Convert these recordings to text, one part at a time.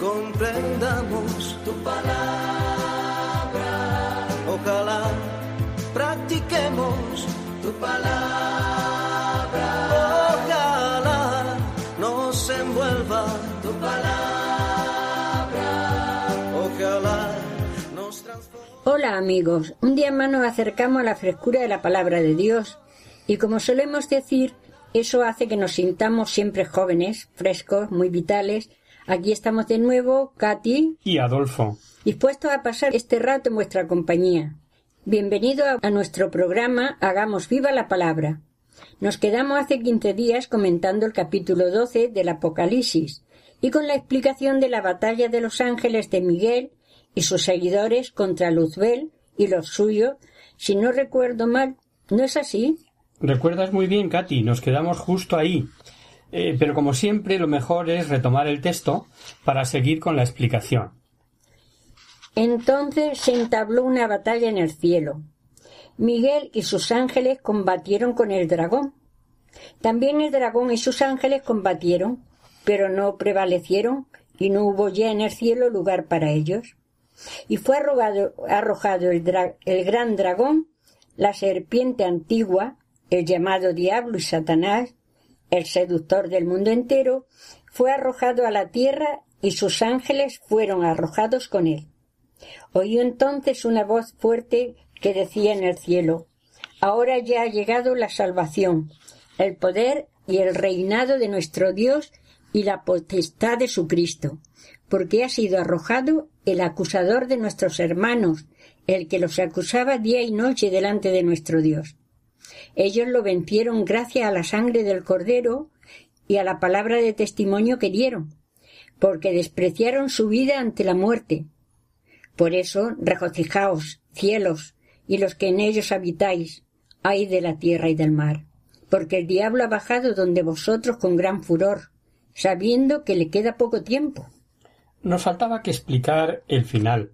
comprendamos tu palabra. Ojalá practiquemos tu palabra. Ojalá nos envuelva tu palabra. Ojalá nos transforme. Hola amigos, un día más nos acercamos a la frescura de la palabra de Dios y como solemos decir, eso hace que nos sintamos siempre jóvenes, frescos, muy vitales. Aquí estamos de nuevo, Katy, y Adolfo. dispuestos a pasar este rato en vuestra compañía. Bienvenido a, nuestro programa Hagamos viva la palabra. Nos quedamos hace 15 días comentando el capítulo 12 del Apocalipsis y con la explicación de la batalla de los ángeles de Miguel y sus seguidores contra Luzbel y los suyos, si no recuerdo mal. ¿No es así? Recuerdas muy bien, Katy, nos quedamos justo ahí. Eh, pero como siempre, lo mejor es retomar el texto para seguir con la explicación. Entonces se entabló una batalla en el cielo. Miguel y sus ángeles combatieron con el dragón. También el dragón y sus ángeles combatieron, pero no prevalecieron y no hubo ya en el cielo lugar para ellos. Y fue arrojado, arrojado el, dra- el gran dragón, la serpiente antigua, el llamado diablo y Satanás, el seductor del mundo entero, fue arrojado a la tierra y sus ángeles fueron arrojados con él. Oyó entonces una voz fuerte que decía en el cielo Ahora ya ha llegado la salvación, el poder y el reinado de nuestro Dios y la potestad de su Cristo, porque ha sido arrojado el acusador de nuestros hermanos, el que los acusaba día y noche delante de nuestro Dios. Ellos lo vencieron gracias a la sangre del Cordero y a la palabra de testimonio que dieron, porque despreciaron su vida ante la muerte. Por eso, regocijaos, cielos, y los que en ellos habitáis, ay de la tierra y del mar, porque el diablo ha bajado donde vosotros con gran furor, sabiendo que le queda poco tiempo. Nos faltaba que explicar el final.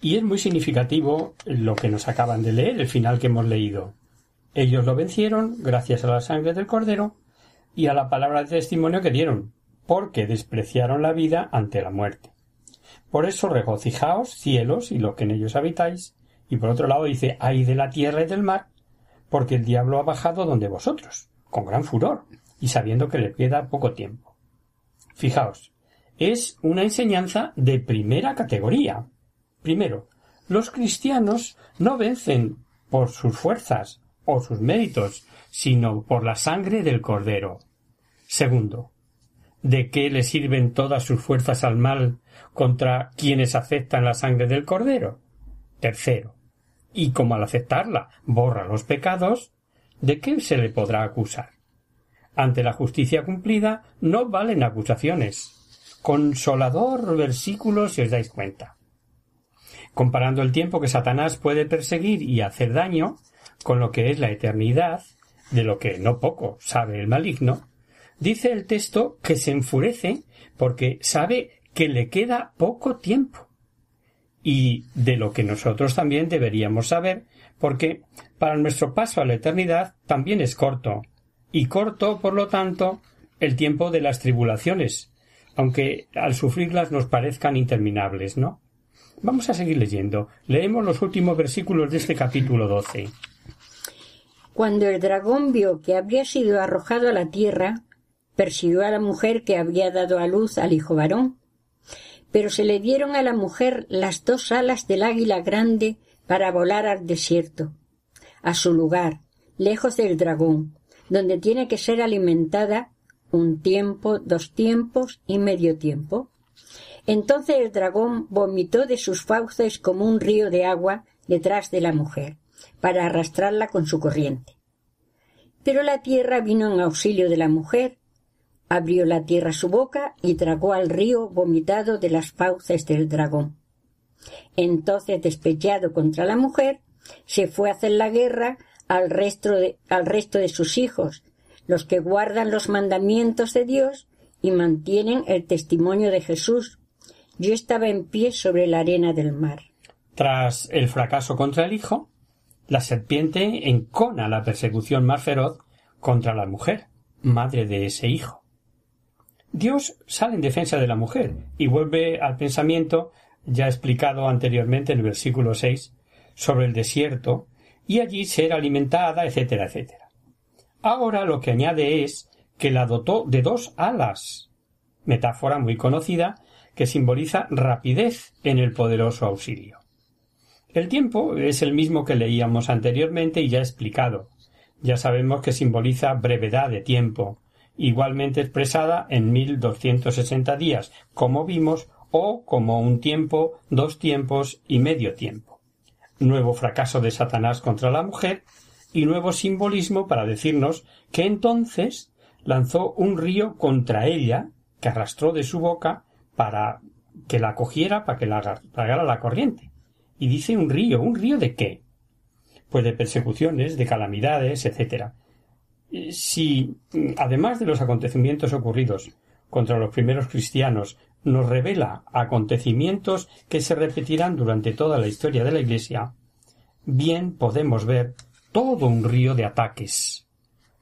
Y es muy significativo lo que nos acaban de leer, el final que hemos leído. Ellos lo vencieron gracias a la sangre del Cordero y a la palabra de testimonio que dieron, porque despreciaron la vida ante la muerte. Por eso regocijaos, cielos, y los que en ellos habitáis. Y por otro lado dice, ay de la tierra y del mar, porque el diablo ha bajado donde vosotros, con gran furor, y sabiendo que le queda poco tiempo. Fijaos, es una enseñanza de primera categoría. Primero, los cristianos no vencen por sus fuerzas o sus méritos, sino por la sangre del Cordero. Segundo, ¿de qué le sirven todas sus fuerzas al mal contra quienes aceptan la sangre del Cordero? Tercero, y como al aceptarla borra los pecados, ¿de qué se le podrá acusar? Ante la justicia cumplida no valen acusaciones. Consolador versículo si os dais cuenta. Comparando el tiempo que Satanás puede perseguir y hacer daño con lo que es la eternidad, de lo que no poco sabe el maligno, dice el texto que se enfurece porque sabe que le queda poco tiempo. Y de lo que nosotros también deberíamos saber, porque para nuestro paso a la eternidad también es corto, y corto, por lo tanto, el tiempo de las tribulaciones, aunque al sufrirlas nos parezcan interminables, ¿no? Vamos a seguir leyendo. Leemos los últimos versículos de este capítulo 12. Cuando el dragón vio que habría sido arrojado a la tierra, persiguió a la mujer que había dado a luz al hijo varón. Pero se le dieron a la mujer las dos alas del águila grande para volar al desierto, a su lugar, lejos del dragón, donde tiene que ser alimentada un tiempo, dos tiempos y medio tiempo. Entonces el dragón vomitó de sus fauces como un río de agua detrás de la mujer, para arrastrarla con su corriente. Pero la tierra vino en auxilio de la mujer, Abrió la tierra su boca y tragó al río vomitado de las fauces del dragón. Entonces, despechado contra la mujer, se fue a hacer la guerra al resto de, al resto de sus hijos, los que guardan los mandamientos de Dios y mantienen el testimonio de Jesús. Yo estaba en pie sobre la arena del mar. Tras el fracaso contra el hijo, la serpiente encona la persecución más feroz contra la mujer, madre de ese hijo. Dios sale en defensa de la mujer y vuelve al pensamiento ya explicado anteriormente en el versículo 6 sobre el desierto y allí ser alimentada, etcétera, etcétera. Ahora lo que añade es que la dotó de dos alas, metáfora muy conocida que simboliza rapidez en el poderoso auxilio. El tiempo es el mismo que leíamos anteriormente y ya explicado. Ya sabemos que simboliza brevedad de tiempo, igualmente expresada en mil doscientos sesenta días, como vimos, o como un tiempo, dos tiempos y medio tiempo. Nuevo fracaso de Satanás contra la mujer y nuevo simbolismo para decirnos que entonces lanzó un río contra ella que arrastró de su boca para que la cogiera, para que la tragara la corriente. Y dice un río, ¿un río de qué? Pues de persecuciones, de calamidades, etc. Si, además de los acontecimientos ocurridos contra los primeros cristianos, nos revela acontecimientos que se repetirán durante toda la historia de la Iglesia, bien podemos ver todo un río de ataques,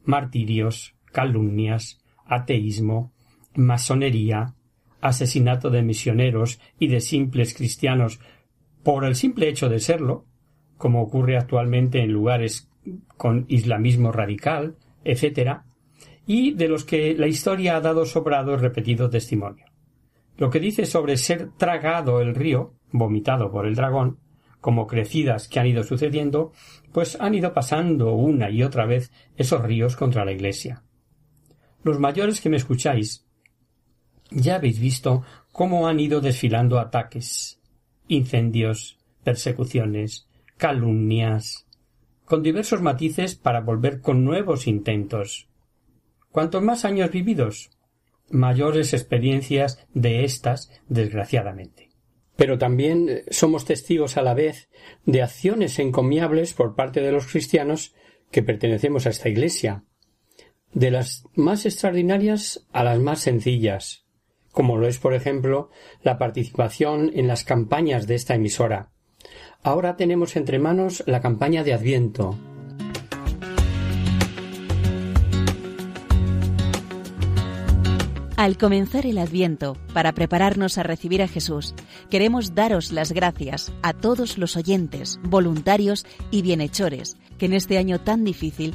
martirios, calumnias, ateísmo, masonería, asesinato de misioneros y de simples cristianos por el simple hecho de serlo, como ocurre actualmente en lugares con islamismo radical, etc., y de los que la historia ha dado sobrado repetido testimonio. Lo que dice sobre ser tragado el río, vomitado por el dragón, como crecidas que han ido sucediendo, pues han ido pasando una y otra vez esos ríos contra la Iglesia. Los mayores que me escucháis, ya habéis visto cómo han ido desfilando ataques, incendios, persecuciones, calumnias, con diversos matices para volver con nuevos intentos. Cuantos más años vividos, mayores experiencias de éstas, desgraciadamente. Pero también eh, somos testigos a la vez de acciones encomiables por parte de los cristianos que pertenecemos a esta Iglesia, de las más extraordinarias a las más sencillas, como lo es, por ejemplo, la participación en las campañas de esta emisora. Ahora tenemos entre manos la campaña de Adviento. Al comenzar el Adviento, para prepararnos a recibir a Jesús, queremos daros las gracias a todos los oyentes, voluntarios y bienhechores que en este año tan difícil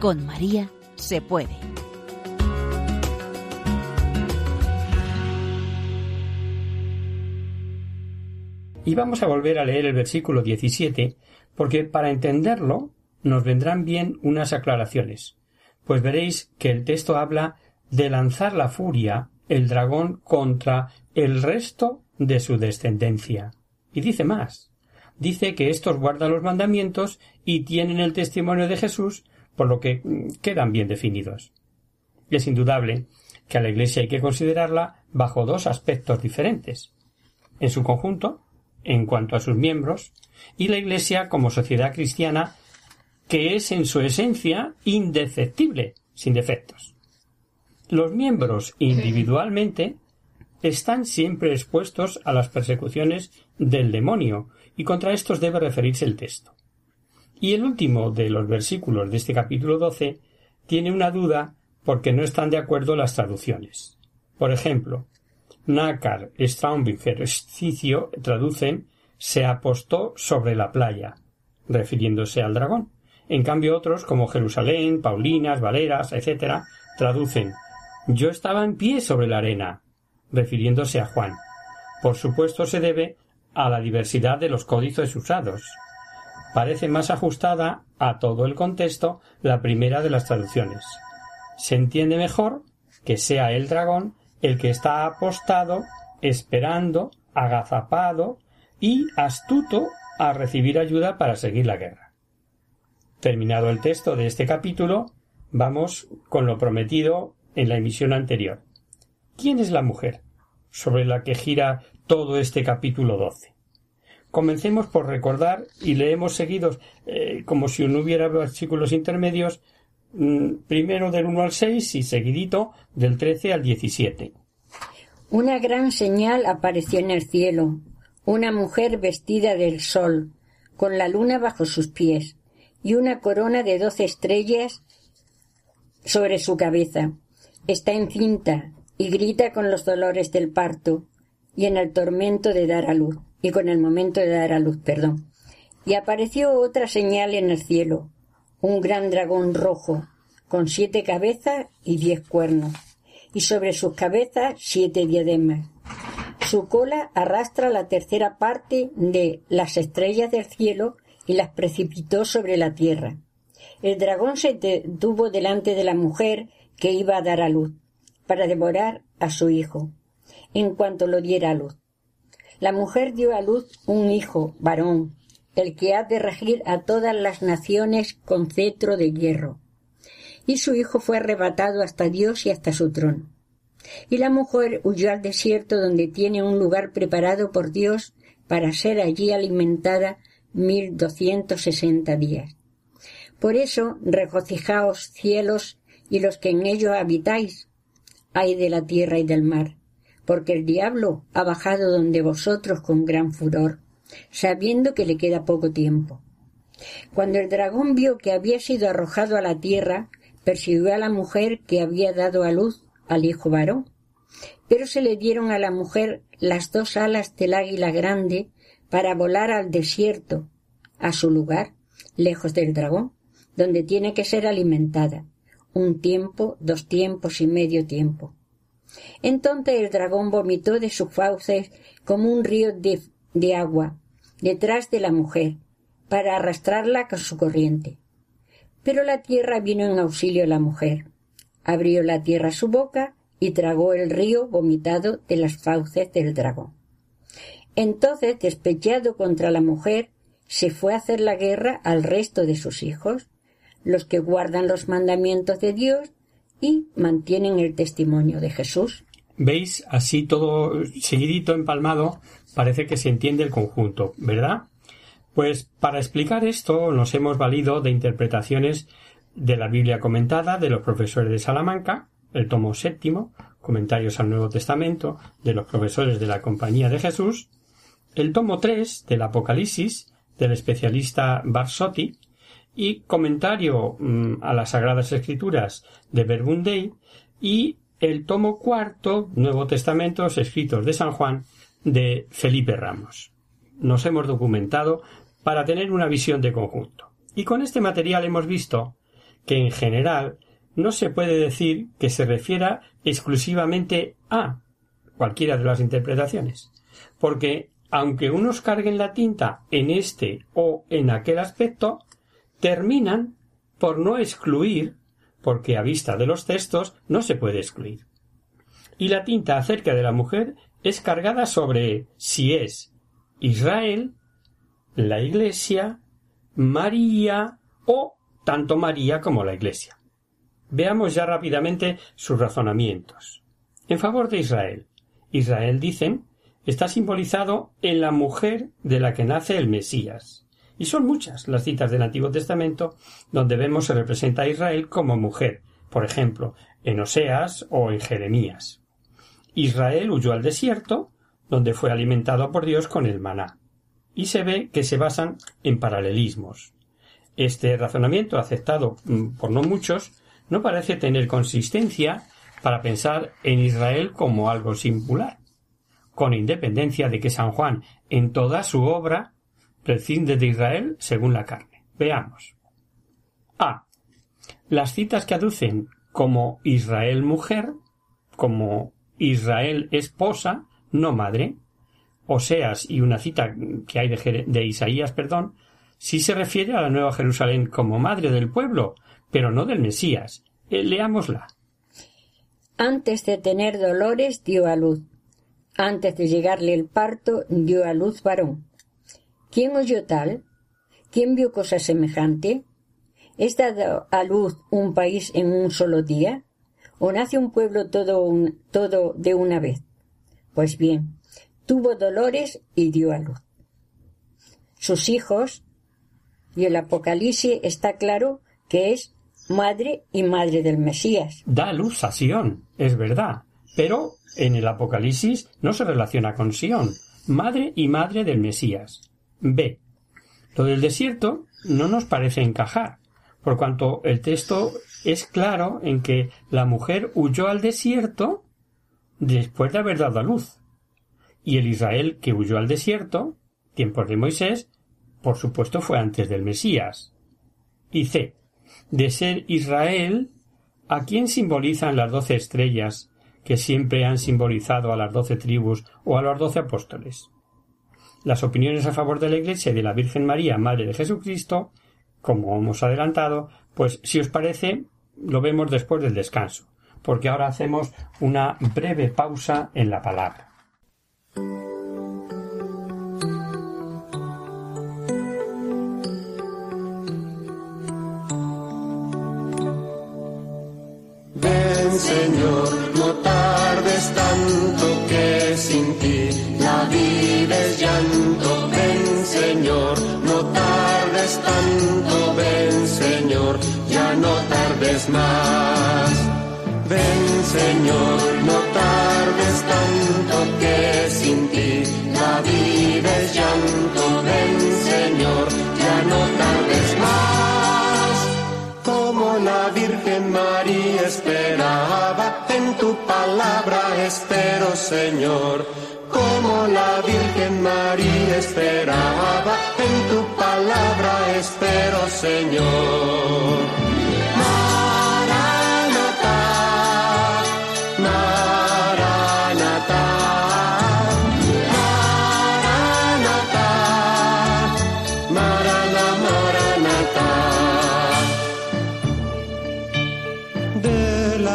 Con María se puede. Y vamos a volver a leer el versículo 17, porque para entenderlo nos vendrán bien unas aclaraciones, pues veréis que el texto habla de lanzar la furia el dragón contra el resto de su descendencia. Y dice más. Dice que estos guardan los mandamientos y tienen el testimonio de Jesús por lo que quedan bien definidos. Es indudable que a la Iglesia hay que considerarla bajo dos aspectos diferentes. En su conjunto, en cuanto a sus miembros, y la Iglesia como sociedad cristiana que es en su esencia indefectible, sin defectos. Los miembros individualmente están siempre expuestos a las persecuciones del demonio, y contra estos debe referirse el texto. Y el último de los versículos de este capítulo 12 tiene una duda porque no están de acuerdo las traducciones. Por ejemplo, Nácar, Straumbinger, Cicio traducen se apostó sobre la playa, refiriéndose al dragón. En cambio otros, como Jerusalén, Paulinas, Valeras, etc., traducen yo estaba en pie sobre la arena, refiriéndose a Juan. Por supuesto se debe a la diversidad de los códices usados. Parece más ajustada a todo el contexto la primera de las traducciones. Se entiende mejor que sea el dragón el que está apostado, esperando, agazapado y astuto a recibir ayuda para seguir la guerra. Terminado el texto de este capítulo, vamos con lo prometido en la emisión anterior. ¿Quién es la mujer sobre la que gira todo este capítulo 12? Comencemos por recordar y leemos seguidos, eh, como si no hubiera versículos intermedios, mm, primero del 1 al 6 y seguidito del 13 al 17. Una gran señal apareció en el cielo, una mujer vestida del sol, con la luna bajo sus pies, y una corona de doce estrellas sobre su cabeza. Está encinta y grita con los dolores del parto y en el tormento de dar a luz, y con el momento de dar a luz, perdón. Y apareció otra señal en el cielo, un gran dragón rojo, con siete cabezas y diez cuernos, y sobre sus cabezas siete diademas. Su cola arrastra la tercera parte de las estrellas del cielo y las precipitó sobre la tierra. El dragón se detuvo delante de la mujer que iba a dar a luz, para devorar a su hijo, en cuanto lo diera a luz. La mujer dio a luz un hijo, varón, el que ha de regir a todas las naciones con cetro de hierro. Y su hijo fue arrebatado hasta Dios y hasta su trono. Y la mujer huyó al desierto donde tiene un lugar preparado por Dios para ser allí alimentada mil doscientos sesenta días. Por eso regocijaos cielos y los que en ellos habitáis, ay de la tierra y del mar, porque el diablo ha bajado donde vosotros con gran furor, sabiendo que le queda poco tiempo. Cuando el dragón vio que había sido arrojado a la tierra, persiguió a la mujer que había dado a luz al hijo varón. Pero se le dieron a la mujer las dos alas del águila grande para volar al desierto, a su lugar, lejos del dragón, donde tiene que ser alimentada, un tiempo, dos tiempos y medio tiempo. Entonces el dragón vomitó de sus fauces como un río de, agua detrás de la mujer, para arrastrarla con su corriente. Pero la tierra vino en auxilio a la mujer, Abrió la tierra su boca y tragó el río vomitado de las fauces del dragón. Entonces, despechado contra la mujer, se fue a hacer la guerra al resto de sus hijos, los que guardan los mandamientos de Dios y mantienen el testimonio de Jesús. ¿Veis? Así todo seguidito, empalmado, parece que se entiende el conjunto, ¿verdad? Pues para explicar esto nos hemos valido de interpretaciones de la Biblia comentada de los profesores de Salamanca, el tomo séptimo, comentarios al Nuevo Testamento de los profesores de la Compañía de Jesús, el tomo tres del Apocalipsis del especialista Barsotti y comentario mm, a las Sagradas Escrituras de Verbundey y el tomo cuarto Nuevo Testamentos escritos de San Juan de Felipe Ramos. Nos hemos documentado para tener una visión de conjunto. Y con este material hemos visto que en general no se puede decir que se refiera exclusivamente a cualquiera de las interpretaciones, porque aunque unos carguen la tinta en este o en aquel aspecto, terminan por no excluir, porque a vista de los textos no se puede excluir. Y la tinta acerca de la mujer es cargada sobre si es Israel, la Iglesia, María o tanto María como la Iglesia. Veamos ya rápidamente sus razonamientos. En favor de Israel. Israel, dicen, está simbolizado en la mujer de la que nace el Mesías. Y son muchas las citas del Antiguo Testamento donde vemos se representa a Israel como mujer. Por ejemplo, en Oseas o en Jeremías. Israel huyó al desierto, donde fue alimentado por Dios con el maná. Y se ve que se basan en paralelismos. Este razonamiento, aceptado mm, por no muchos, no parece tener consistencia para pensar en Israel como algo singular, con independencia de que San Juan, en toda su obra, prescinde de Israel según la carne. Veamos. A. Las citas que aducen como Israel mujer, como Israel esposa, no madre, Oseas y una cita que hay de, de Isaías, perdón, sí se refiere a la Nueva Jerusalén como madre del pueblo, pero no del Mesías. Eh, leámosla. Antes de tener dolores dio a luz. Antes de llegarle el parto dio a luz varón. ¿Quién oyó tal? ¿Quién vio cosa semejante? ¿Es dado a luz un país en un solo día? ¿O nace un pueblo todo, todo de una vez? Pues bien, tuvo dolores y dio a luz. Sus hijos, y el Apocalipsis está claro que es madre y madre del Mesías. Da luz a Sión, es verdad, pero en el Apocalipsis no se relaciona con Sión, madre y madre del Mesías. B. Lo del desierto no nos parece encajar, por cuanto el texto es claro en que la mujer huyó al desierto después de haber dado a luz. Y el Israel que huyó al desierto, tiempos de Moisés, por supuesto fue antes del Mesías. Y C de ser Israel, ¿a quién simbolizan las doce estrellas que siempre han simbolizado a las doce tribus o a los doce apóstoles? Las opiniones a favor de la Iglesia y de la Virgen María, Madre de Jesucristo, como hemos adelantado, pues si os parece, lo vemos después del descanso, porque ahora hacemos una breve pausa en la palabra. Señor, tardes tanto que sin ti la vida es llanto. Ven, Señor, no tardes tanto, ven, Señor, ya no tardes más. Ven, Señor, no tardes tanto que sin ti la vida tu palabra espero, Señor. Como la Virgen María esperaba, en tu palabra espero, Señor.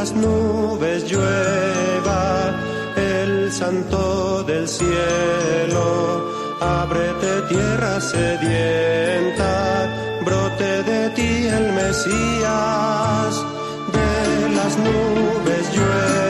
Las nubes llueva el santo del cielo. Ábrete tierra sedienta, brote de ti el Mesías. De las nubes llueva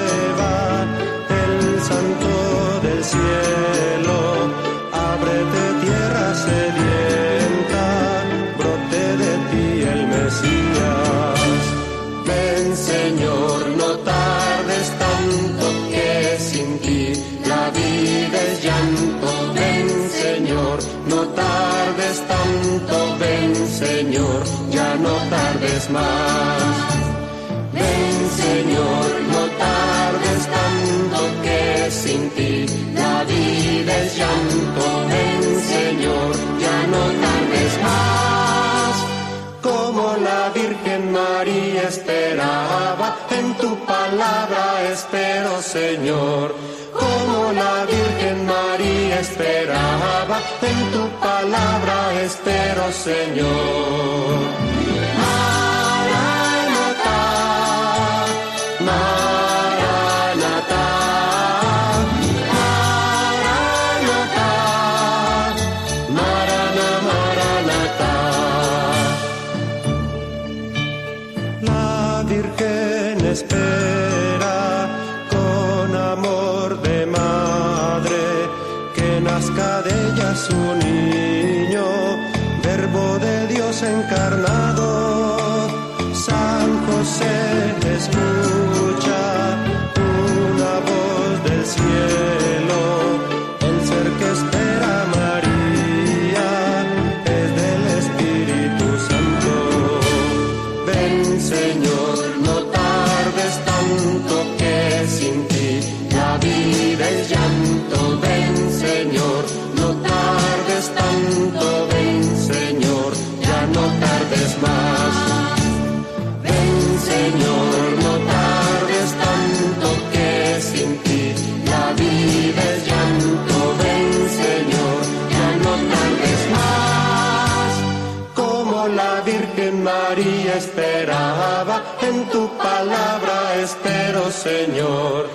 tanto. Ven Señor, ya no tardes más. Ven Señor, no tardes tanto que sin ti la vida es llanto. Ven Señor, ya no tardes más. Como la Virgen María esperaba, en tu palabra espero Señor. Como la Virgen esperaba, en tu palabra espero Señor. De Señor.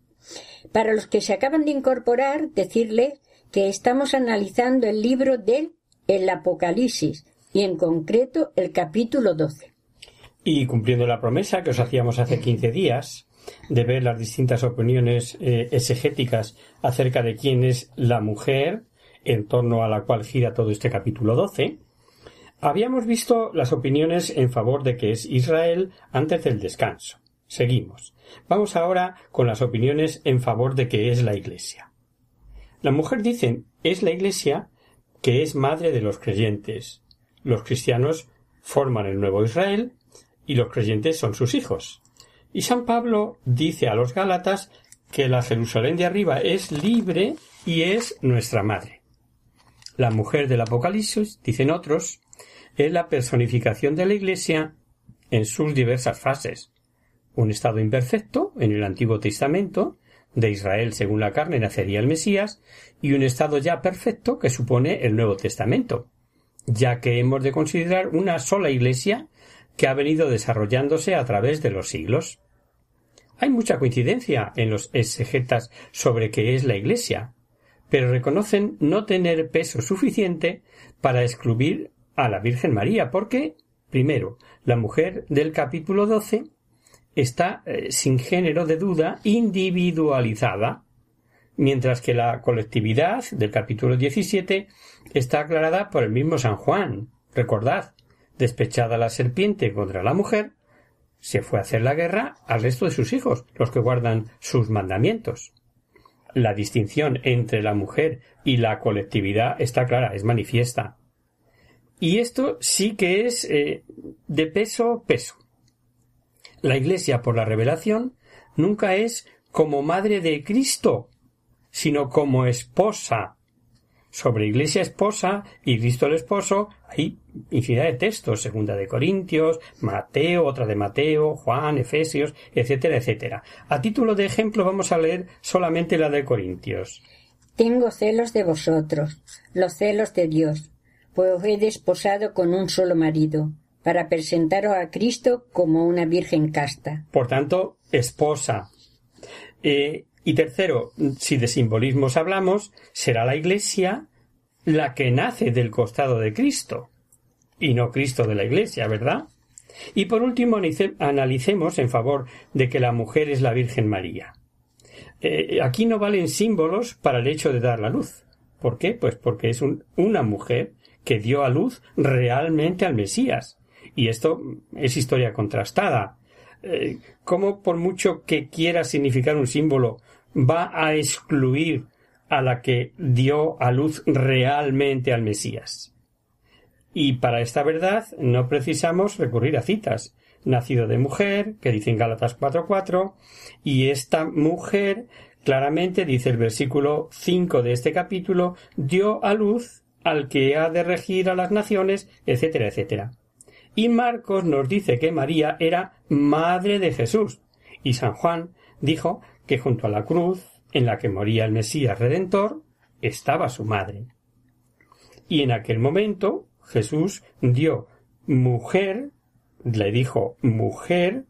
Para los que se acaban de incorporar, decirles que estamos analizando el libro del el Apocalipsis y en concreto el capítulo 12. Y cumpliendo la promesa que os hacíamos hace 15 días de ver las distintas opiniones eh, exegéticas acerca de quién es la mujer en torno a la cual gira todo este capítulo 12, habíamos visto las opiniones en favor de que es Israel antes del descanso. Seguimos. Vamos ahora con las opiniones en favor de que es la Iglesia. La mujer dice es la Iglesia que es madre de los creyentes. Los cristianos forman el nuevo Israel y los creyentes son sus hijos. Y San Pablo dice a los Gálatas que la Jerusalén de arriba es libre y es nuestra madre. La mujer del Apocalipsis, dicen otros, es la personificación de la Iglesia en sus diversas fases, un estado imperfecto en el Antiguo Testamento, de Israel según la carne nacería el Mesías, y un estado ya perfecto que supone el Nuevo Testamento, ya que hemos de considerar una sola Iglesia que ha venido desarrollándose a través de los siglos. Hay mucha coincidencia en los exegetas sobre qué es la Iglesia, pero reconocen no tener peso suficiente para excluir a la Virgen María, porque, primero, la mujer del capítulo 12 está eh, sin género de duda individualizada, mientras que la colectividad del capítulo 17 está aclarada por el mismo San Juan. Recordad, despechada la serpiente contra la mujer, se fue a hacer la guerra al resto de sus hijos, los que guardan sus mandamientos. La distinción entre la mujer y la colectividad está clara, es manifiesta. Y esto sí que es eh, de peso peso. La Iglesia, por la revelación, nunca es como madre de Cristo, sino como esposa. Sobre Iglesia esposa y Cristo el esposo hay infinidad de textos, segunda de Corintios, Mateo, otra de Mateo, Juan, Efesios, etcétera, etcétera. A título de ejemplo vamos a leer solamente la de Corintios. Tengo celos de vosotros, los celos de Dios, pues he desposado con un solo marido, para presentaros a Cristo como una virgen casta. Por tanto, esposa. Eh, y tercero, si de simbolismos hablamos, será la Iglesia la que nace del costado de Cristo, y no Cristo de la Iglesia, ¿verdad? Y por último, analicemos en favor de que la mujer es la Virgen María. Eh, aquí no valen símbolos para el hecho de dar la luz. ¿Por qué? Pues porque es una mujer que dio a luz realmente al Mesías, y esto es historia contrastada. Eh, ¿Cómo por mucho que quiera significar un símbolo va a excluir a la que dio a luz realmente al Mesías? Y para esta verdad no precisamos recurrir a citas. Nacido de mujer, que dice en Gálatas 4.4, y esta mujer, claramente dice el versículo 5 de este capítulo, dio a luz al que ha de regir a las naciones, etcétera, etcétera. Y Marcos nos dice que María era madre de Jesús. Y San Juan dijo que junto a la cruz en la que moría el Mesías Redentor estaba su madre. Y en aquel momento Jesús dio mujer, le dijo mujer,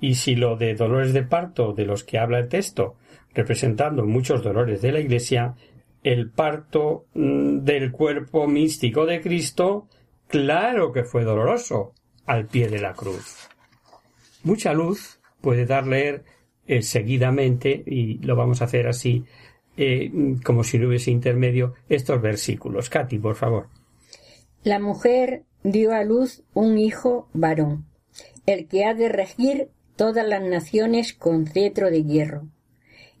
y si lo de dolores de parto de los que habla el texto, representando muchos dolores de la Iglesia, el parto mm, del cuerpo místico de Cristo, claro que fue doloroso al pie de la cruz. Mucha luz puede dar leer eh, seguidamente, y lo vamos a hacer así, eh, como si no hubiese intermedio, estos versículos. Katy, por favor. La mujer dio a luz un hijo varón, el que ha de regir todas las naciones con cetro de hierro.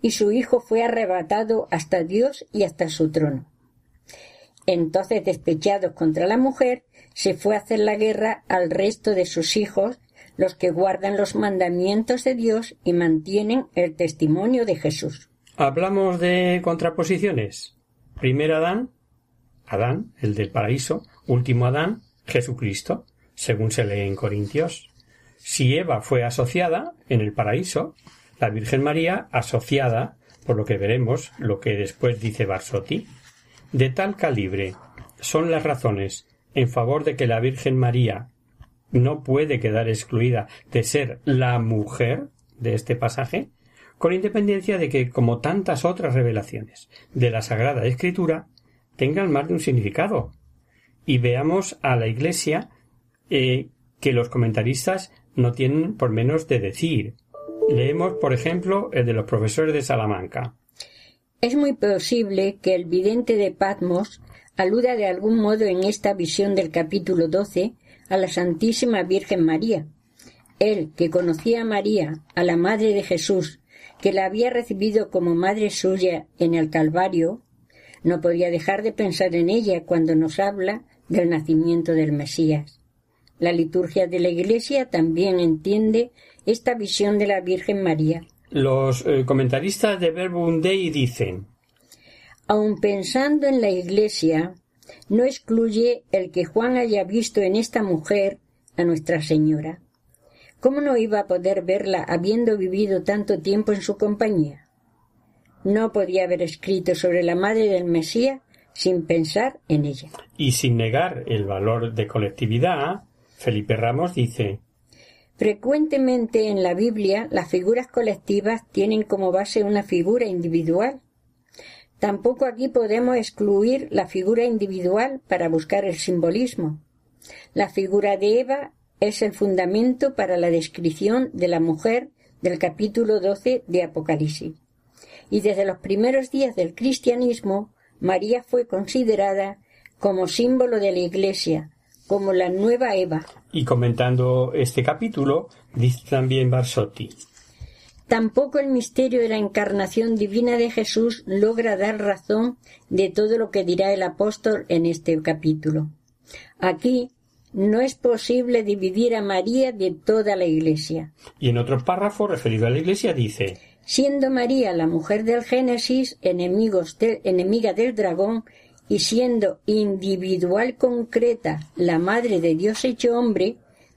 Y su hijo fue arrebatado hasta Dios y hasta su trono. Entonces, despechados contra la mujer, se fue a hacer la guerra al resto de sus hijos, los que guardan los mandamientos de Dios y mantienen el testimonio de Jesús. Hablamos de contraposiciones. Primer Adán, Adán, el del paraíso, último Adán, Jesucristo, según se lee en Corintios. Si Eva fue asociada en el paraíso, la Virgen María asociada, por lo que veremos, lo que después dice Barsotti, de tal calibre son las razones en favor de que la Virgen María no puede quedar excluida de ser la mujer de este pasaje, con independencia de que, como tantas otras revelaciones de la Sagrada Escritura, tengan más de un significado. Y veamos a la Iglesia eh, que los comentaristas no tienen por menos de decir. Leemos, por ejemplo, el de los profesores de Salamanca. Es muy posible que el vidente de Patmos aluda de algún modo en esta visión del capítulo 12 a la Santísima Virgen María. Él, que conocía a María, a la Madre de Jesús, que la había recibido como madre suya en el Calvario, no podía dejar de pensar en ella cuando nos habla del nacimiento del Mesías. La liturgia de la Iglesia también entiende esta visión de la Virgen María. Los eh, comentaristas de Verbum Dei dicen Aun pensando en la Iglesia, no excluye el que Juan haya visto en esta mujer a Nuestra Señora. ¿Cómo no iba a poder verla habiendo vivido tanto tiempo en su compañía? No podía haber escrito sobre la madre del Mesías sin pensar en ella. Y sin negar el valor de colectividad, Felipe Ramos dice Frecuentemente en la Biblia las figuras colectivas tienen como base una figura individual. Tampoco aquí podemos excluir la figura individual para buscar el simbolismo. La figura de Eva es el fundamento para la descripción de la mujer del capítulo 12 de Apocalipsis. Y desde los primeros días del cristianismo, María fue considerada como símbolo de la Iglesia, como la nueva Eva. Y comentando este capítulo, dice también Barsotti. Tampoco el misterio de la encarnación divina de Jesús logra dar razón de todo lo que dirá el apóstol en este capítulo. Aquí no es posible dividir a María de toda la Iglesia. Y en otro párrafo referido a la Iglesia dice Siendo María la mujer del Génesis, enemiga del dragón, y siendo individual concreta la madre de Dios hecho hombre,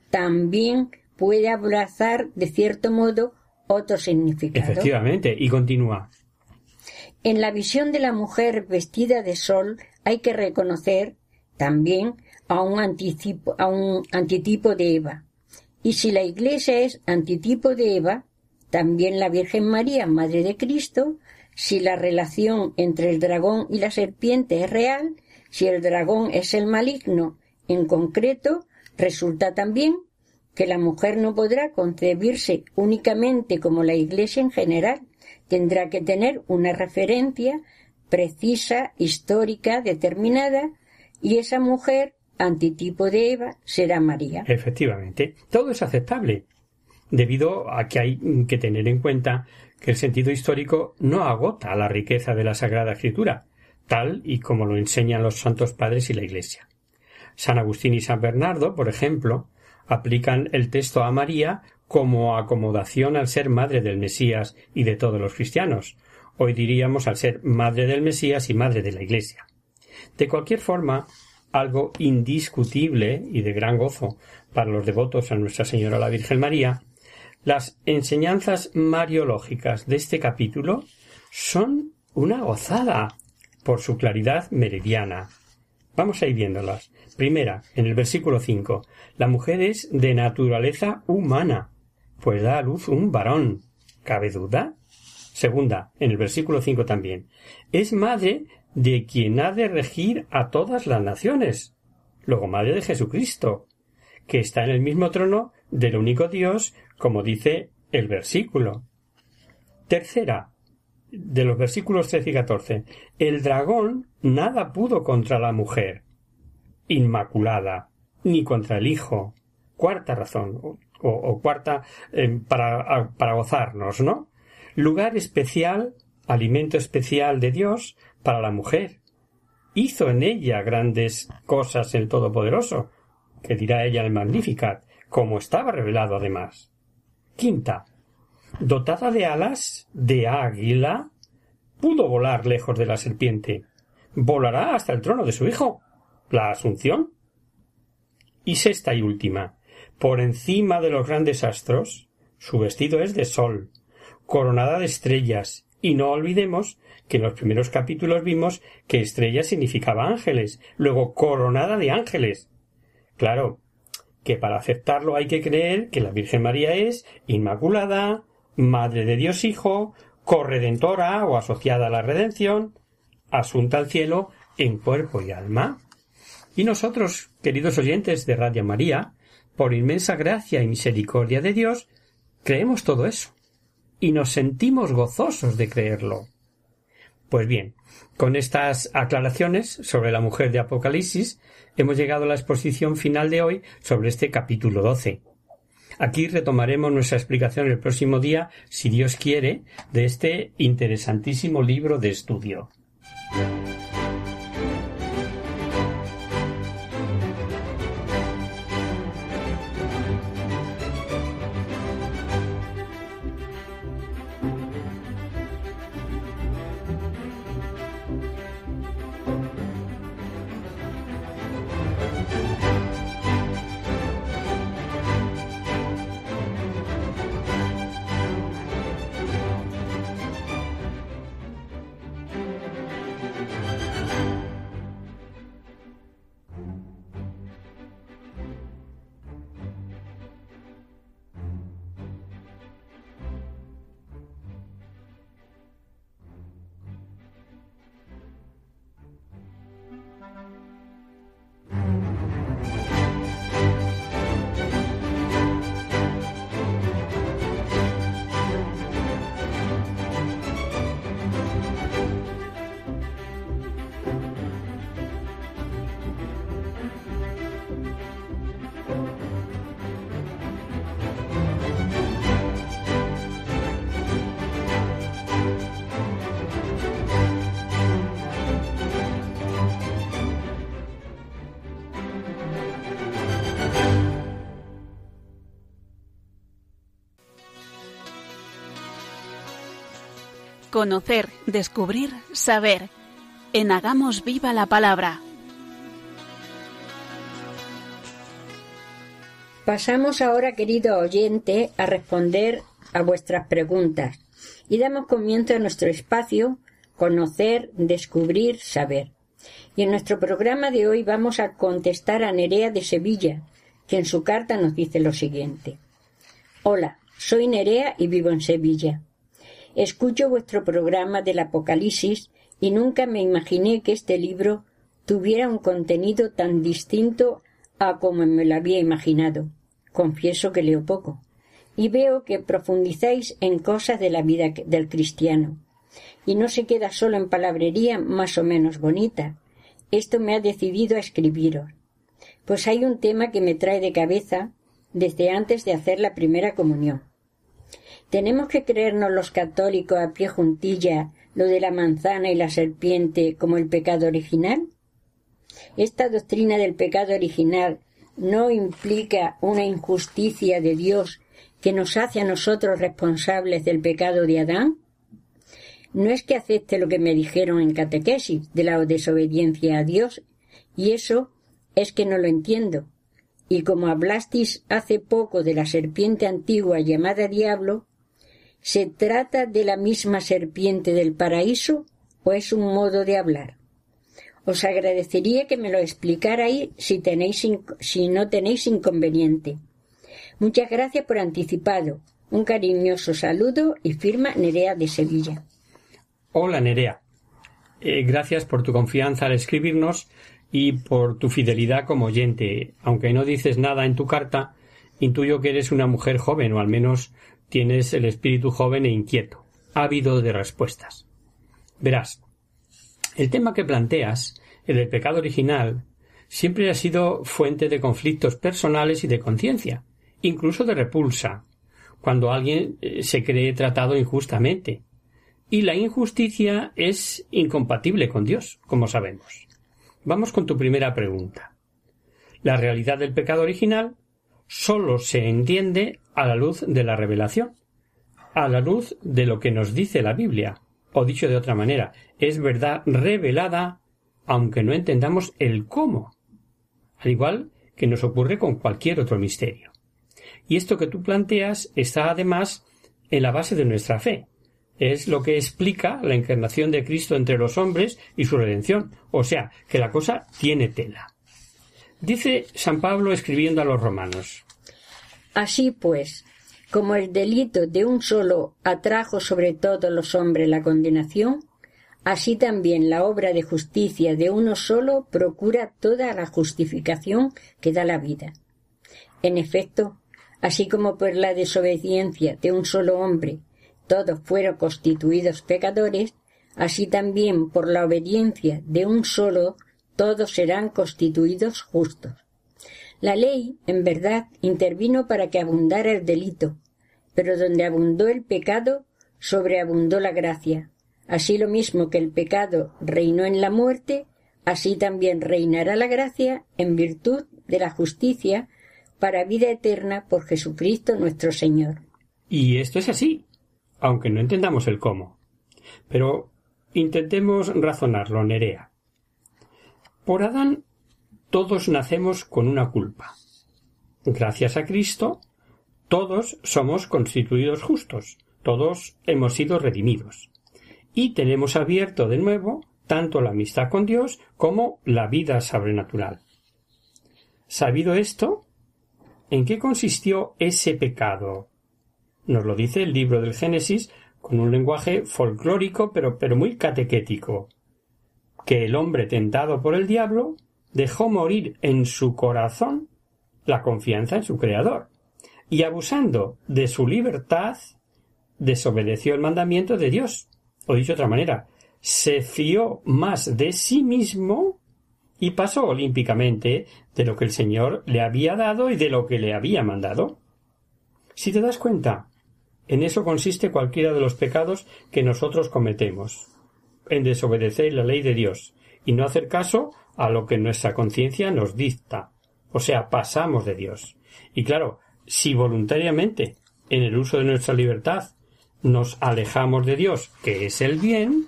también puede abrazar de cierto modo otro significado. Efectivamente, y continúa. En la visión de la mujer vestida de sol hay que reconocer también a un, anticipo, a un antitipo de Eva. Y si la Iglesia es antitipo de Eva, también la Virgen María, Madre de Cristo, si la relación entre el dragón y la serpiente es real, si el dragón es el maligno en concreto, resulta también que la mujer no podrá concebirse únicamente como la Iglesia en general, tendrá que tener una referencia precisa, histórica, determinada, y esa mujer, antitipo de Eva, será María. Efectivamente, todo es aceptable, debido a que hay que tener en cuenta que el sentido histórico no agota la riqueza de la Sagrada Escritura, tal y como lo enseñan los santos padres y la Iglesia. San Agustín y San Bernardo, por ejemplo, aplican el texto a María como acomodación al ser madre del Mesías y de todos los cristianos, hoy diríamos al ser madre del Mesías y madre de la Iglesia. De cualquier forma, algo indiscutible y de gran gozo para los devotos a Nuestra Señora la Virgen María las enseñanzas mariológicas de este capítulo son una gozada por su claridad meridiana, Vamos a ir viéndolas. Primera, en el versículo 5. La mujer es de naturaleza humana, pues da a luz un varón. ¿Cabe duda? Segunda, en el versículo 5 también. Es madre de quien ha de regir a todas las naciones. Luego madre de Jesucristo, que está en el mismo trono del único Dios, como dice el versículo. Tercera, de los versículos 13 y 14. El dragón nada pudo contra la mujer inmaculada, ni contra el Hijo. Cuarta razón, o, cuarta eh, para, para gozarnos, ¿no? Lugar especial, alimento especial de Dios para la mujer. Hizo en ella grandes cosas el Todopoderoso, que dirá ella el Magnificat, como estaba revelado además. Quinta, dotada de alas de águila, pudo volar lejos de la serpiente. Volará hasta el trono de su hijo, la Asunción. Y sexta y última, por encima de los grandes astros, su vestido es de sol, coronada de estrellas, y no olvidemos que en los primeros capítulos vimos que estrella significaba ángeles, luego coronada de ángeles. Claro, que para aceptarlo hay que creer que la Virgen María es inmaculada, Madre de Dios Hijo, corredentora o asociada a la redención, asunta al cielo en cuerpo y alma. Y nosotros, queridos oyentes de Radio María, por inmensa gracia y misericordia de Dios, creemos todo eso y nos sentimos gozosos de creerlo. Pues bien, con estas aclaraciones sobre la mujer de Apocalipsis, hemos llegado a la exposición final de hoy sobre este capítulo 12. Aquí retomaremos nuestra explicación el próximo día, si Dios quiere, de este interesantísimo libro de estudio. Conocer, descubrir, saber. En Hagamos Viva la Palabra. Pasamos ahora, querido oyente, a responder a vuestras preguntas y damos comienzo a nuestro espacio Conocer, Descubrir, Saber. Y en nuestro programa de hoy vamos a contestar a Nerea de Sevilla, que en su carta nos dice lo siguiente. Hola, soy Nerea y vivo en Sevilla. Escucho vuestro programa del Apocalipsis y nunca me imaginé que este libro tuviera un contenido tan distinto a como me lo había imaginado. Confieso que leo poco. Y veo que profundizáis en cosas de la vida del cristiano. Y no se queda solo en palabrería más o menos bonita. Esto me ha decidido a escribiros. Pues hay un tema que me trae de cabeza desde antes de hacer la primera comunión. ¿Tenemos que creernos los católicos a pie juntilla lo de la manzana y la serpiente como el pecado original? ¿Esta doctrina del pecado original no implica una injusticia de Dios que nos hace a nosotros responsables del pecado de Adán? No es que acepte lo que me dijeron en catequesis de la desobediencia a Dios, y eso es que no lo entiendo. Y como hablasteis hace poco de la serpiente antigua llamada diablo, ¿Se trata de la misma serpiente del paraíso o es un modo de hablar? Os agradecería que me lo explicarais si, tenéis, si no tenéis inconveniente. Muchas gracias por anticipado. Un cariñoso saludo y firma Nerea de Sevilla. Hola Nerea. Eh, gracias por tu confianza al escribirnos y por tu fidelidad como oyente. Aunque no dices nada en tu carta, intuyo que eres una mujer joven o al menos tienes el espíritu joven e inquieto, ávido de respuestas. Verás, el tema que planteas, el del pecado original, siempre ha sido fuente de conflictos personales y de conciencia, incluso de repulsa, cuando alguien eh, se cree tratado injustamente. Y la injusticia es incompatible con Dios, como sabemos. Vamos con tu primera pregunta. La realidad del pecado original sólo se entiende a la luz de la revelación, a la luz de lo que nos dice la Biblia, o dicho de otra manera, es verdad revelada aunque no entendamos el cómo, al igual que nos ocurre con cualquier otro misterio. Y esto que tú planteas está además en la base de nuestra fe. Es lo que explica la encarnación de Cristo entre los hombres y su redención. O sea, que la cosa tiene tela. Dice San Pablo escribiendo a los romanos. Así pues, como el delito de un solo atrajo sobre todos los hombres la condenación, así también la obra de justicia de uno solo procura toda la justificación que da la vida. En efecto, así como por la desobediencia de un solo hombre todos fueron constituidos pecadores, así también por la obediencia de un solo todos serán constituidos justos. La ley, en verdad, intervino para que abundara el delito, pero donde abundó el pecado, sobreabundó la gracia. Así lo mismo que el pecado reinó en la muerte, así también reinará la gracia en virtud de la justicia para vida eterna por Jesucristo nuestro Señor. Y esto es así, aunque no entendamos el cómo. Pero intentemos razonarlo, Nerea. Por Adán todos nacemos con una culpa. Gracias a Cristo, todos somos constituidos justos, todos hemos sido redimidos. Y tenemos abierto de nuevo tanto la amistad con Dios como la vida sobrenatural. Sabido esto, ¿en qué consistió ese pecado? Nos lo dice el libro del Génesis con un lenguaje folclórico pero, pero muy catequético, que el hombre tentado por el diablo dejó morir en su corazón la confianza en su Creador, y abusando de su libertad, desobedeció el mandamiento de Dios, o dicho de otra manera, se fió más de sí mismo y pasó olímpicamente de lo que el Señor le había dado y de lo que le había mandado. Si te das cuenta, en eso consiste cualquiera de los pecados que nosotros cometemos, en desobedecer la ley de Dios y no hacer caso a lo que nuestra conciencia nos dicta. O sea, pasamos de Dios. Y claro, si voluntariamente, en el uso de nuestra libertad, nos alejamos de Dios, que es el bien,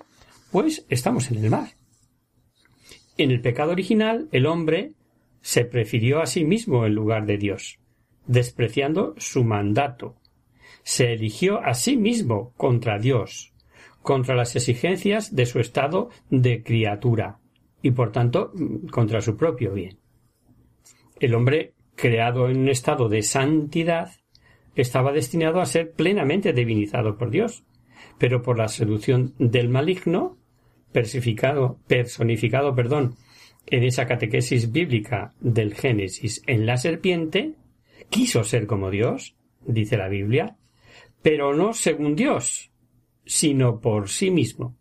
pues estamos en el mal. En el pecado original, el hombre se prefirió a sí mismo en lugar de Dios, despreciando su mandato, se eligió a sí mismo contra Dios, contra las exigencias de su estado de criatura y por tanto contra su propio bien. El hombre creado en un estado de santidad estaba destinado a ser plenamente divinizado por Dios, pero por la seducción del maligno, personificado, perdón, en esa catequesis bíblica del Génesis en la serpiente, quiso ser como Dios, dice la Biblia, pero no según Dios, sino por sí mismo.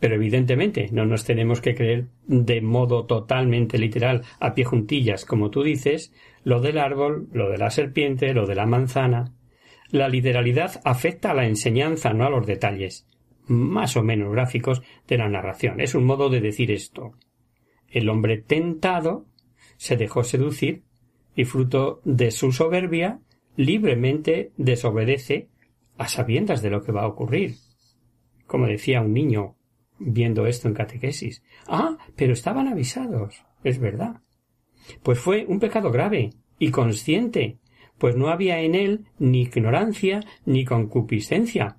Pero evidentemente no nos tenemos que creer de modo totalmente literal, a pie juntillas, como tú dices, lo del árbol, lo de la serpiente, lo de la manzana. La literalidad afecta a la enseñanza, no a los detalles, más o menos gráficos, de la narración. Es un modo de decir esto. El hombre tentado se dejó seducir y fruto de su soberbia libremente desobedece a sabiendas de lo que va a ocurrir. Como decía un niño viendo esto en catequesis. Ah, pero estaban avisados. Es verdad. Pues fue un pecado grave y consciente, pues no había en él ni ignorancia ni concupiscencia.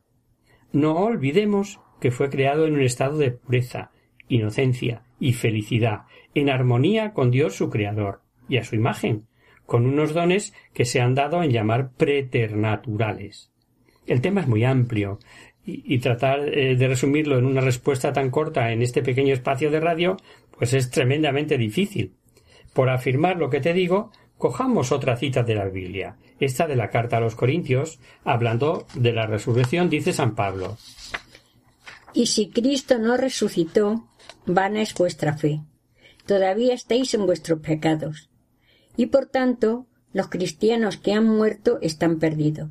No olvidemos que fue creado en un estado de pureza inocencia y felicidad, en armonía con Dios su Creador y a su imagen, con unos dones que se han dado en llamar preternaturales. El tema es muy amplio y, tratar eh, de resumirlo en una respuesta tan corta en este pequeño espacio de radio, pues es tremendamente difícil. Por afirmar lo que te digo, cojamos otra cita de la Biblia, esta de la carta a los Corintios, hablando de la resurrección, dice San Pablo. Y si Cristo no resucitó, vana es vuestra fe. Todavía estáis en vuestros pecados. Y por tanto, los cristianos que han muerto están perdidos.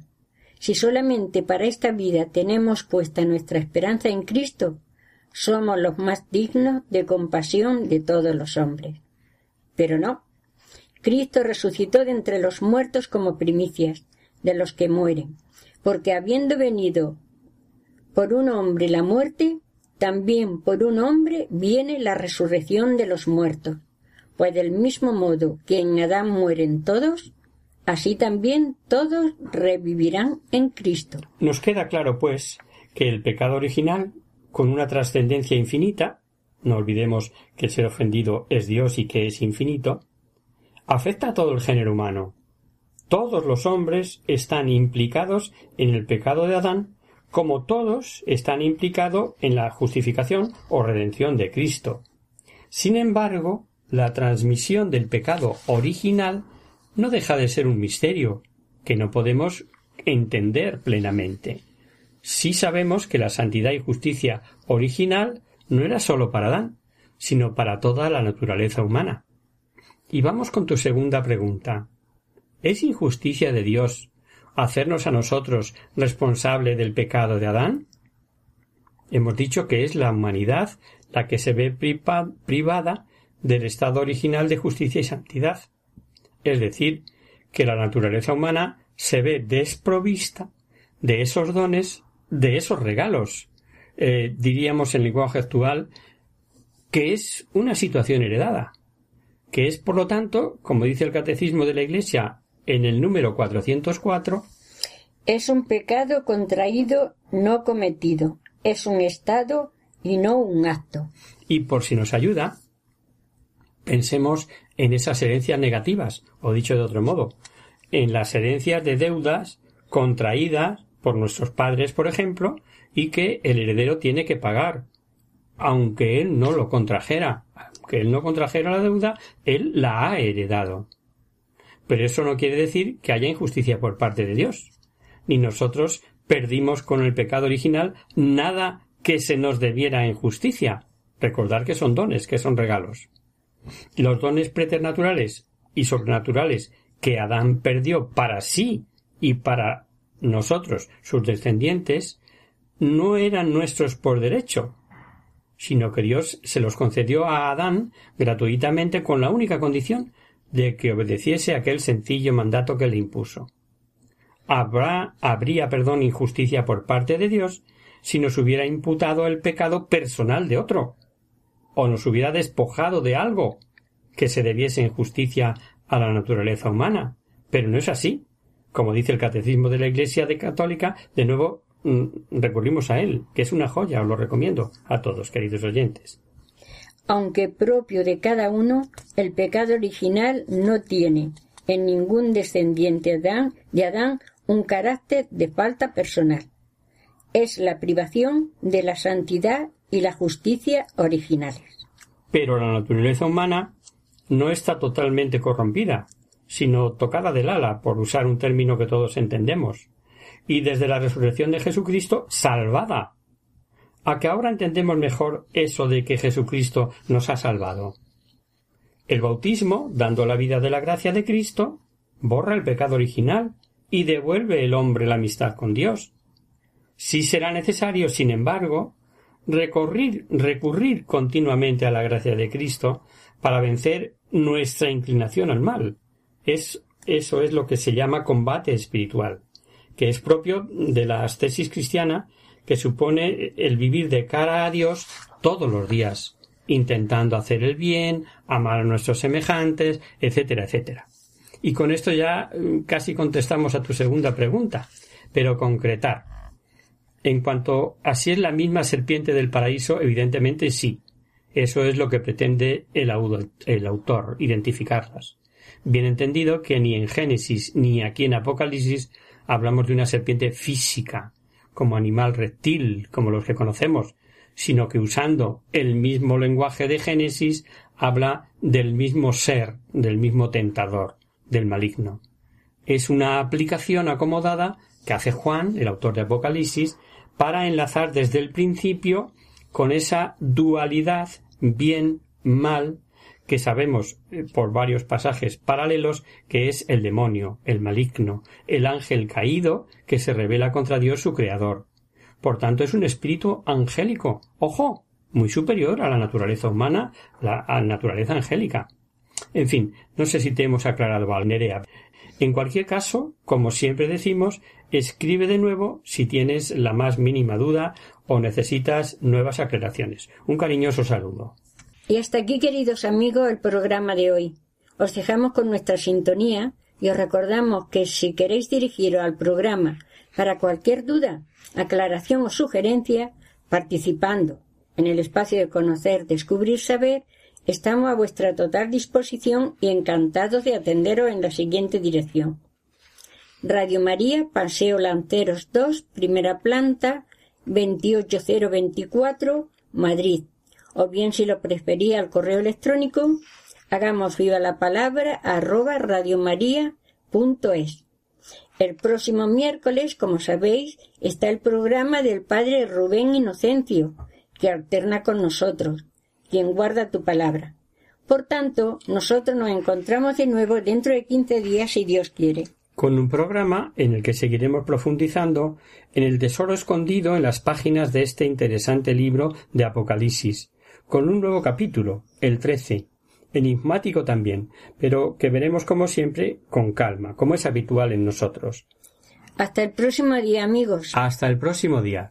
Si solamente para esta vida tenemos puesta nuestra esperanza en Cristo, somos los más dignos de compasión de todos los hombres. Pero no. Cristo resucitó de entre los muertos como primicias de los que mueren, porque habiendo venido por un hombre la muerte, también por un hombre viene la resurrección de los muertos. Pues del mismo modo que en Adán mueren todos, Así también todos revivirán en Cristo. Nos queda claro, pues, que el pecado original, con una trascendencia infinita, no olvidemos que el ser ofendido es Dios y que es infinito, afecta a todo el género humano. Todos los hombres están implicados en el pecado de Adán, como todos están implicados en la justificación o redención de Cristo. Sin embargo, la transmisión del pecado original no deja de ser un misterio que no podemos entender plenamente. Sí sabemos que la santidad y justicia original no era sólo para Adán, sino para toda la naturaleza humana. Y vamos con tu segunda pregunta. ¿Es injusticia de Dios hacernos a nosotros responsable del pecado de Adán? Hemos dicho que es la humanidad la que se ve privada del estado original de justicia y santidad es decir, que la naturaleza humana se ve desprovista de esos dones, de esos regalos. Eh, diríamos en lenguaje actual que es una situación heredada, que es, por lo tanto, como dice el Catecismo de la Iglesia en el número 404, es un pecado contraído no cometido, es un estado y no un acto. Y por si nos ayuda, pensemos en esas herencias negativas, o dicho de otro modo, en las herencias de deudas contraídas por nuestros padres, por ejemplo, y que el heredero tiene que pagar, aunque él no lo contrajera. Aunque él no contrajera la deuda, él la ha heredado. Pero eso no quiere decir que haya injusticia por parte de Dios. Ni nosotros perdimos con el pecado original nada que se nos debiera en justicia. Recordar que son dones, que son regalos. Los dones preternaturales y sobrenaturales que Adán perdió para sí y para nosotros, sus descendientes, no eran nuestros por derecho, sino que Dios se los concedió a Adán gratuitamente con la única condición de que obedeciese aquel sencillo mandato que le impuso. Habrá, habría, perdón, injusticia por parte de Dios si nos hubiera imputado el pecado personal de otro, o nos hubiera despojado de algo que se debiese en justicia a la naturaleza humana. Pero no es así. Como dice el Catecismo de la Iglesia Católica, de nuevo mm, recurrimos a él, que es una joya, os lo recomiendo a todos, queridos oyentes. Aunque propio de cada uno, el pecado original no tiene en ningún descendiente de Adán un carácter de falta personal. Es la privación de la santidad y la justicia originales. Pero la naturaleza humana no está totalmente corrompida, sino tocada del ala, por usar un término que todos entendemos, y desde la resurrección de Jesucristo salvada. A que ahora entendemos mejor eso de que Jesucristo nos ha salvado. El bautismo, dando la vida de la gracia de Cristo, borra el pecado original y devuelve el hombre la amistad con Dios. Si será necesario, sin embargo, recurrir, recurrir continuamente a la gracia de Cristo para vencer nuestra inclinación al mal. Es, eso es lo que se llama combate espiritual, que es propio de la ascesis cristiana, que supone el vivir de cara a Dios todos los días, intentando hacer el bien, amar a nuestros semejantes, etcétera, etcétera. Y con esto ya mm, casi contestamos a tu segunda pregunta, pero concretar. En cuanto a si es la misma serpiente del paraíso, evidentemente sí. Eso es lo que pretende el, el autor, identificarlas. Bien entendido que ni en Génesis ni aquí en Apocalipsis hablamos de una serpiente física, como animal reptil, como los que conocemos, sino que usando el mismo lenguaje de Génesis habla del mismo ser, del mismo tentador, del maligno. Es una aplicación acomodada que hace Juan, el autor de Apocalipsis, para enlazar desde el principio con esa dualidad bien-mal que sabemos eh, por varios pasajes paralelos que es el demonio, el maligno, el ángel caído que se revela contra Dios su creador. Por tanto, es un espíritu angélico. Ojo, muy superior a la naturaleza humana, la, a la naturaleza angélica. En fin, no sé si te hemos aclarado, Valnerea. En cualquier caso, como siempre decimos, escribe de nuevo si tienes la más mínima duda o necesitas nuevas aclaraciones. Un cariñoso saludo. Y hasta aquí, queridos amigos, el programa de hoy. Os dejamos con nuestra sintonía y os recordamos que si queréis dirigiros al programa para cualquier duda, aclaración o sugerencia, participando en el espacio de conocer, descubrir, saber, Estamos a vuestra total disposición y encantados de atenderos en la siguiente dirección. Radio María, Paseo Lanceros 2, primera planta, 28024, Madrid. O bien, si lo prefería al correo electrónico, hagamos viva la palabra arroba radiomaria.es. El próximo miércoles, como sabéis, está el programa del Padre Rubén Inocencio, que alterna con nosotros quien guarda tu palabra. Por tanto, nosotros nos encontramos de nuevo dentro de quince días, si Dios quiere. Con un programa en el que seguiremos profundizando en el tesoro escondido en las páginas de este interesante libro de Apocalipsis, con un nuevo capítulo, el trece, enigmático también, pero que veremos como siempre con calma, como es habitual en nosotros. Hasta el próximo día, amigos. Hasta el próximo día.